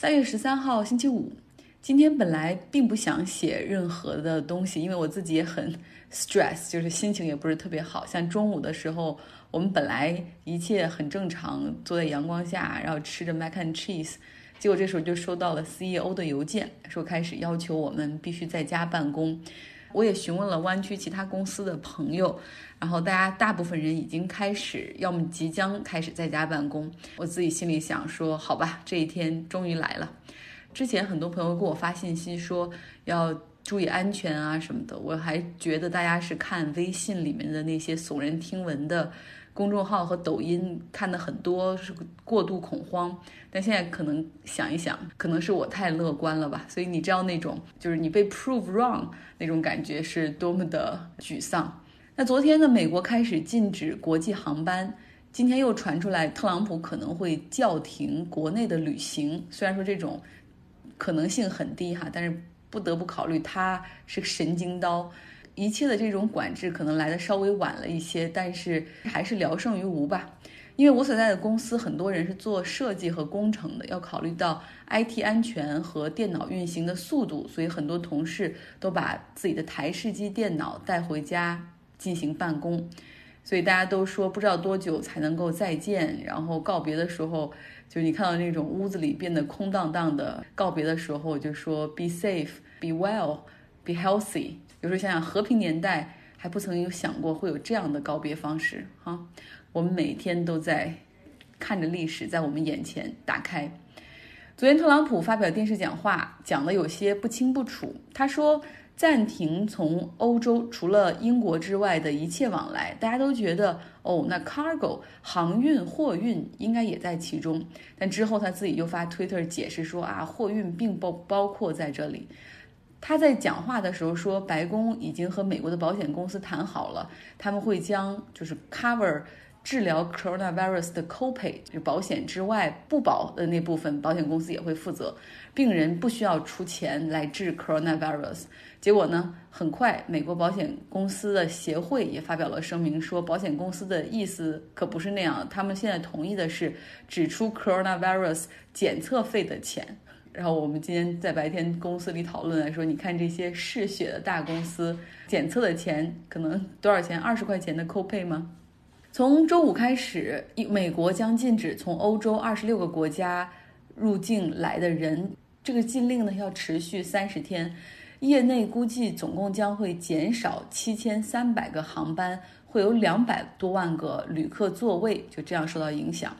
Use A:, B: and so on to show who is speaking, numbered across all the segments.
A: 三月十三号星期五，今天本来并不想写任何的东西，因为我自己也很 stress，就是心情也不是特别好。像中午的时候，我们本来一切很正常，坐在阳光下，然后吃着 mac and cheese，结果这时候就收到了 CEO 的邮件，说开始要求我们必须在家办公。我也询问了湾区其他公司的朋友，然后大家大部分人已经开始，要么即将开始在家办公。我自己心里想说，好吧，这一天终于来了。之前很多朋友给我发信息说要注意安全啊什么的，我还觉得大家是看微信里面的那些耸人听闻的。公众号和抖音看的很多是过度恐慌，但现在可能想一想，可能是我太乐观了吧。所以你知道那种就是你被 prove wrong 那种感觉是多么的沮丧。那昨天呢，美国开始禁止国际航班，今天又传出来特朗普可能会叫停国内的旅行。虽然说这种可能性很低哈，但是不得不考虑他是个神经刀。一切的这种管制可能来的稍微晚了一些，但是还是聊胜于无吧。因为我所在的公司很多人是做设计和工程的，要考虑到 IT 安全和电脑运行的速度，所以很多同事都把自己的台式机电脑带回家进行办公。所以大家都说不知道多久才能够再见，然后告别的时候，就你看到那种屋子里变得空荡荡的，告别的时候就说 Be safe, be well, be healthy。有时候想想，和平年代还不曾有想过会有这样的告别方式哈。我们每天都在看着历史在我们眼前打开。昨天特朗普发表电视讲话，讲的有些不清不楚。他说暂停从欧洲除了英国之外的一切往来，大家都觉得哦，那 cargo 航运货运应该也在其中。但之后他自己又发 Twitter 解释说啊，货运并不包括在这里。他在讲话的时候说，白宫已经和美国的保险公司谈好了，他们会将就是 cover 治疗 coronavirus 的 copay 就保险之外不保的那部分，保险公司也会负责，病人不需要出钱来治 coronavirus。结果呢，很快美国保险公司的协会也发表了声明，说保险公司的意思可不是那样，他们现在同意的是只出 coronavirus 检测费的钱。然后我们今天在白天公司里讨论来说，你看这些嗜血的大公司检测的钱可能多少钱？二十块钱的 copay 吗？从周五开始，美国将禁止从欧洲二十六个国家入境来的人。这个禁令呢要持续三十天，业内估计总共将会减少七千三百个航班，会有两百多万个旅客座位就这样受到影响。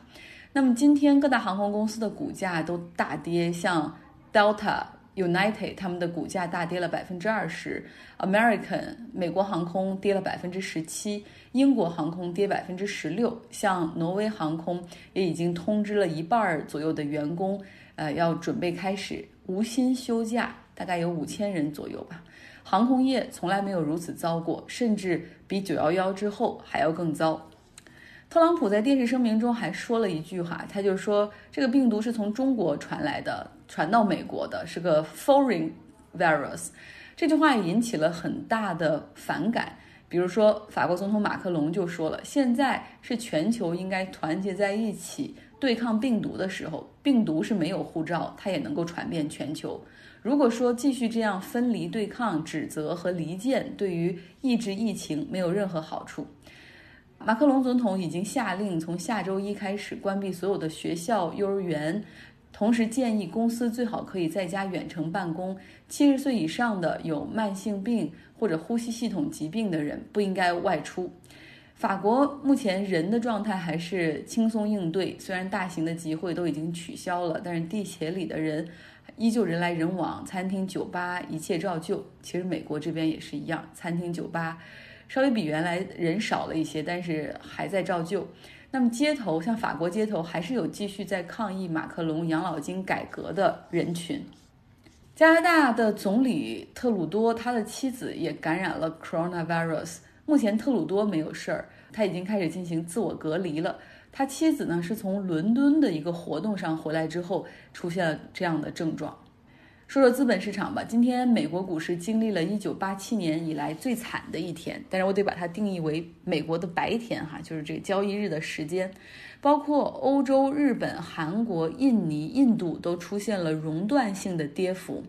A: 那么今天各大航空公司的股价都大跌，像 Delta、United 他们的股价大跌了百分之二十，American 美国航空跌了百分之十七，英国航空跌百分之十六，像挪威航空也已经通知了一半左右的员工，呃，要准备开始无薪休假，大概有五千人左右吧。航空业从来没有如此糟过，甚至比九幺幺之后还要更糟。特朗普在电视声明中还说了一句话，他就说这个病毒是从中国传来的，传到美国的，是个 foreign virus。这句话引起了很大的反感。比如说，法国总统马克龙就说了，现在是全球应该团结在一起对抗病毒的时候。病毒是没有护照，它也能够传遍全球。如果说继续这样分离对抗、指责和离间，对于抑制疫情没有任何好处。马克龙总统已经下令从下周一开始关闭所有的学校、幼儿园，同时建议公司最好可以在家远程办公。七十岁以上的有慢性病或者呼吸系统疾病的人不应该外出。法国目前人的状态还是轻松应对，虽然大型的集会都已经取消了，但是地铁里的人依旧人来人往，餐厅、酒吧一切照旧。其实美国这边也是一样，餐厅、酒吧。稍微比原来人少了一些，但是还在照旧。那么街头，像法国街头，还是有继续在抗议马克龙养老金改革的人群。加拿大的总理特鲁多，他的妻子也感染了 coronavirus。目前特鲁多没有事儿，他已经开始进行自我隔离了。他妻子呢，是从伦敦的一个活动上回来之后出现了这样的症状。说说资本市场吧。今天美国股市经历了一九八七年以来最惨的一天，但是我得把它定义为美国的白天哈，就是这个交易日的时间。包括欧洲、日本、韩国、印尼、印度都出现了熔断性的跌幅。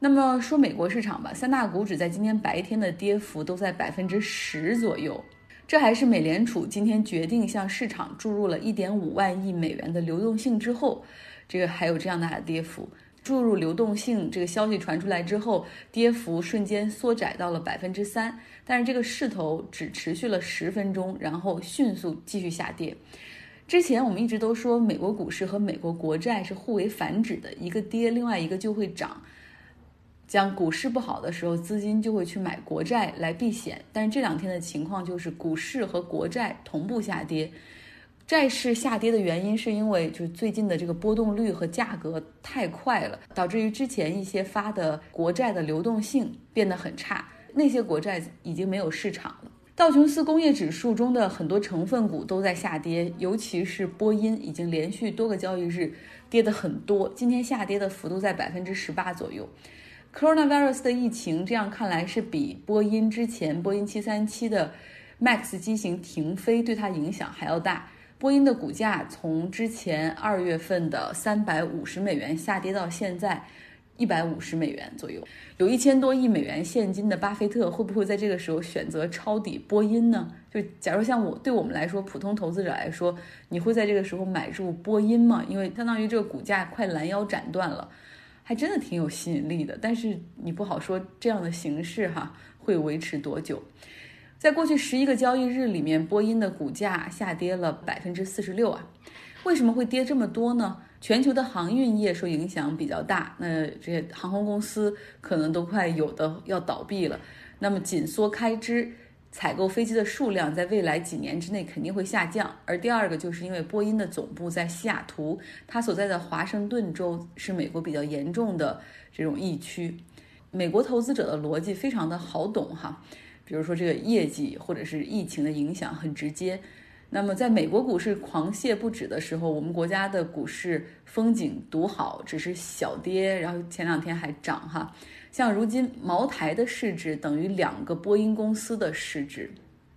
A: 那么说美国市场吧，三大股指在今天白天的跌幅都在百分之十左右。这还是美联储今天决定向市场注入了一点五万亿美元的流动性之后，这个还有这样大的跌幅。注入流动性这个消息传出来之后，跌幅瞬间缩窄到了百分之三，但是这个势头只持续了十分钟，然后迅速继续下跌。之前我们一直都说美国股市和美国国债是互为反指的，一个跌，另外一个就会涨。讲股市不好的时候，资金就会去买国债来避险，但是这两天的情况就是股市和国债同步下跌。债市下跌的原因是因为就是最近的这个波动率和价格太快了，导致于之前一些发的国债的流动性变得很差，那些国债已经没有市场了。道琼斯工业指数中的很多成分股都在下跌，尤其是波音已经连续多个交易日跌得很多，今天下跌的幅度在百分之十八左右。Coronavirus 的疫情这样看来是比波音之前波音七三七的 Max 机型停飞对它影响还要大。波音的股价从之前二月份的三百五十美元下跌到现在一百五十美元左右，有一千多亿美元现金的巴菲特会不会在这个时候选择抄底波音呢？就假如像我对我们来说，普通投资者来说，你会在这个时候买入波音吗？因为相当于这个股价快拦腰斩断了，还真的挺有吸引力的。但是你不好说这样的形式哈会维持多久。在过去十一个交易日里面，波音的股价下跌了百分之四十六啊。为什么会跌这么多呢？全球的航运业受影响比较大，那这些航空公司可能都快有的要倒闭了。那么紧缩开支，采购飞机的数量在未来几年之内肯定会下降。而第二个就是因为波音的总部在西雅图，它所在的华盛顿州是美国比较严重的这种疫区。美国投资者的逻辑非常的好懂哈。比如说，这个业绩或者是疫情的影响很直接。那么，在美国股市狂泻不止的时候，我们国家的股市风景独好，只是小跌，然后前两天还涨哈。像如今茅台的市值等于两个波音公司的市值。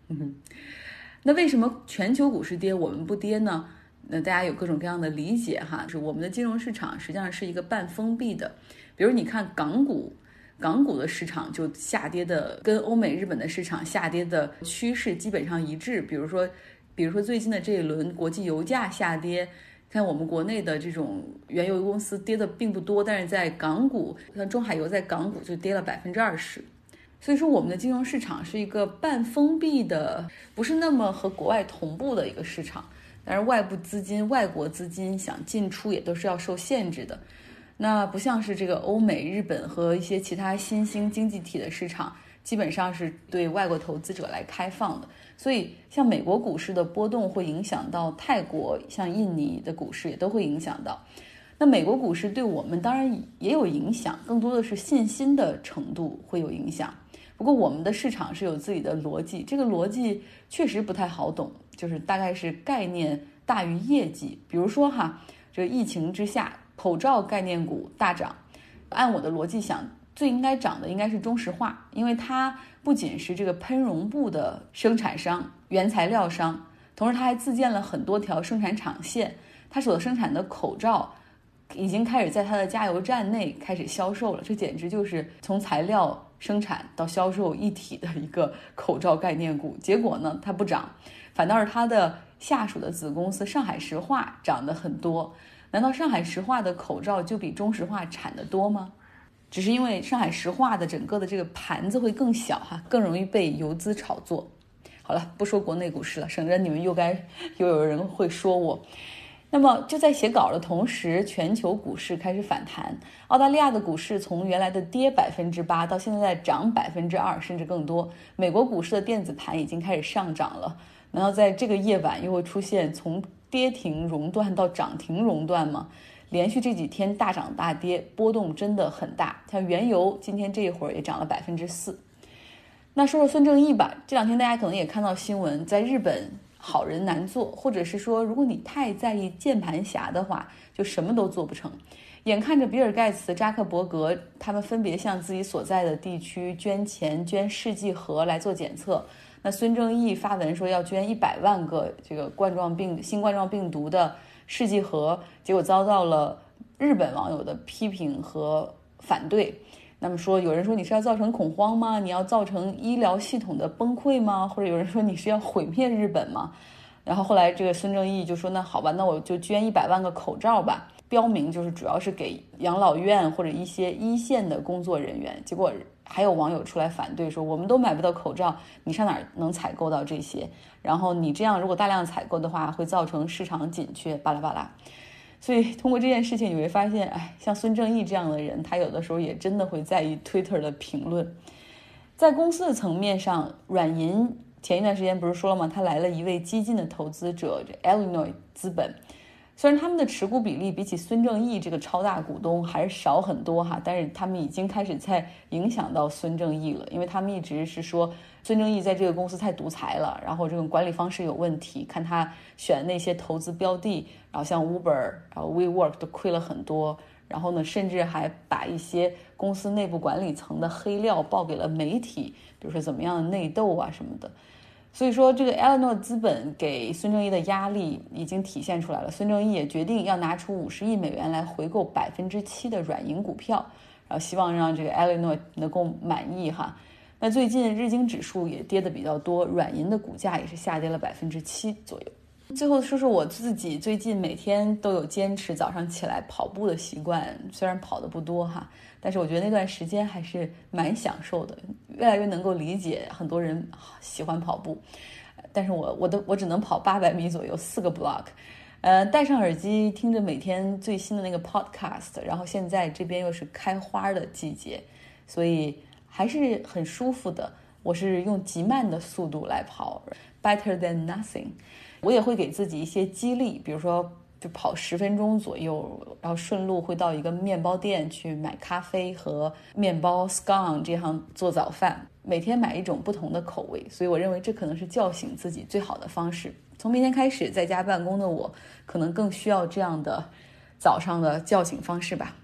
A: 嗯，那为什么全球股市跌，我们不跌呢？那大家有各种各样的理解哈。就是我们的金融市场实际上是一个半封闭的。比如你看港股。港股的市场就下跌的跟欧美、日本的市场下跌的趋势基本上一致。比如说，比如说最近的这一轮国际油价下跌，看我们国内的这种原油公司跌的并不多，但是在港股，像中海油在港股就跌了百分之二十。所以说，我们的金融市场是一个半封闭的，不是那么和国外同步的一个市场。但是外部资金、外国资金想进出也都是要受限制的。那不像是这个欧美、日本和一些其他新兴经济体的市场，基本上是对外国投资者来开放的。所以，像美国股市的波动会影响到泰国，像印尼的股市也都会影响到。那美国股市对我们当然也有影响，更多的是信心的程度会有影响。不过，我们的市场是有自己的逻辑，这个逻辑确实不太好懂，就是大概是概念大于业绩。比如说哈，这个疫情之下。口罩概念股大涨，按我的逻辑想，最应该涨的应该是中石化，因为它不仅是这个喷绒布的生产商、原材料商，同时它还自建了很多条生产厂线，它所生产的口罩已经开始在它的加油站内开始销售了，这简直就是从材料生产到销售一体的一个口罩概念股。结果呢，它不涨，反倒是它的下属的子公司上海石化涨得很多。难道上海石化的口罩就比中石化产的多吗？只是因为上海石化的整个的这个盘子会更小哈，更容易被游资炒作。好了，不说国内股市了，省得你们又该又有人会说我。那么就在写稿的同时，全球股市开始反弹。澳大利亚的股市从原来的跌百分之八，到现在涨百分之二，甚至更多。美国股市的电子盘已经开始上涨了。难道在这个夜晚又会出现从？跌停熔断到涨停熔断吗？连续这几天大涨大跌，波动真的很大。像原油今天这一会儿也涨了百分之四。那说说孙正义吧，这两天大家可能也看到新闻，在日本好人难做，或者是说，如果你太在意键盘侠的话，就什么都做不成。眼看着比尔盖茨、扎克伯格他们分别向自己所在的地区捐钱、捐试剂盒来做检测，那孙正义发文说要捐一百万个这个冠状病新冠状病毒的试剂盒，结果遭到了日本网友的批评和反对。那么说，有人说你是要造成恐慌吗？你要造成医疗系统的崩溃吗？或者有人说你是要毁灭日本吗？然后后来这个孙正义就说：“那好吧，那我就捐一百万个口罩吧。”标明就是主要是给养老院或者一些一线的工作人员。结果还有网友出来反对说：“我们都买不到口罩，你上哪儿能采购到这些？然后你这样如果大量采购的话，会造成市场紧缺。”巴拉巴拉。所以通过这件事情，你会发现，哎，像孙正义这样的人，他有的时候也真的会在意 Twitter 的评论。在公司的层面上，软银。前一段时间不是说了吗？他来了一位激进的投资者，这 Illinois 资本。虽然他们的持股比例比起孙正义这个超大股东还是少很多哈，但是他们已经开始在影响到孙正义了，因为他们一直是说孙正义在这个公司太独裁了，然后这种管理方式有问题。看他选那些投资标的，然后像 Uber、然后 WeWork 都亏了很多，然后呢，甚至还把一些公司内部管理层的黑料报给了媒体，比如说怎么样的内斗啊什么的。所以说，这个 Eleanor 资本给孙正义的压力已经体现出来了。孙正义也决定要拿出五十亿美元来回购百分之七的软银股票，然后希望让这个 Eleanor 能够满意哈。那最近日经指数也跌的比较多，软银的股价也是下跌了百分之七左右。最后说说我自己，最近每天都有坚持早上起来跑步的习惯，虽然跑的不多哈，但是我觉得那段时间还是蛮享受的，越来越能够理解很多人喜欢跑步，但是我我的我只能跑八百米左右，四个 block，呃，戴上耳机听着每天最新的那个 podcast，然后现在这边又是开花的季节，所以还是很舒服的。我是用极慢的速度来跑，better than nothing。我也会给自己一些激励，比如说就跑十分钟左右，然后顺路会到一个面包店去买咖啡和面包 scon 这样做早饭。每天买一种不同的口味，所以我认为这可能是叫醒自己最好的方式。从明天开始在家办公的我，可能更需要这样的早上的叫醒方式吧。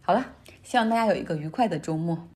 A: 好了，希望大家有一个愉快的周末。